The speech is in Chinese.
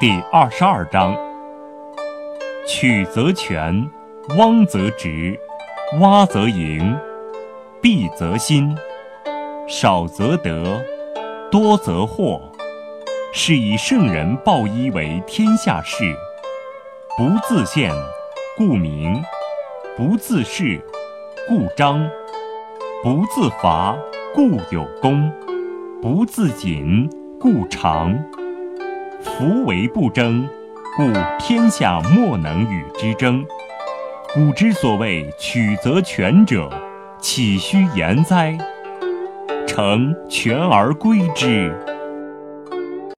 第二十二章：曲则全，汪则直，洼则盈，敝则新，少则得，多则惑。是以圣人抱一为天下事。不自见，故明；不自是，故彰；不自伐，故有功；不自谨，故常。夫为不争，故天下莫能与之争。古之所谓取则全者，岂虚言哉？诚全而归之。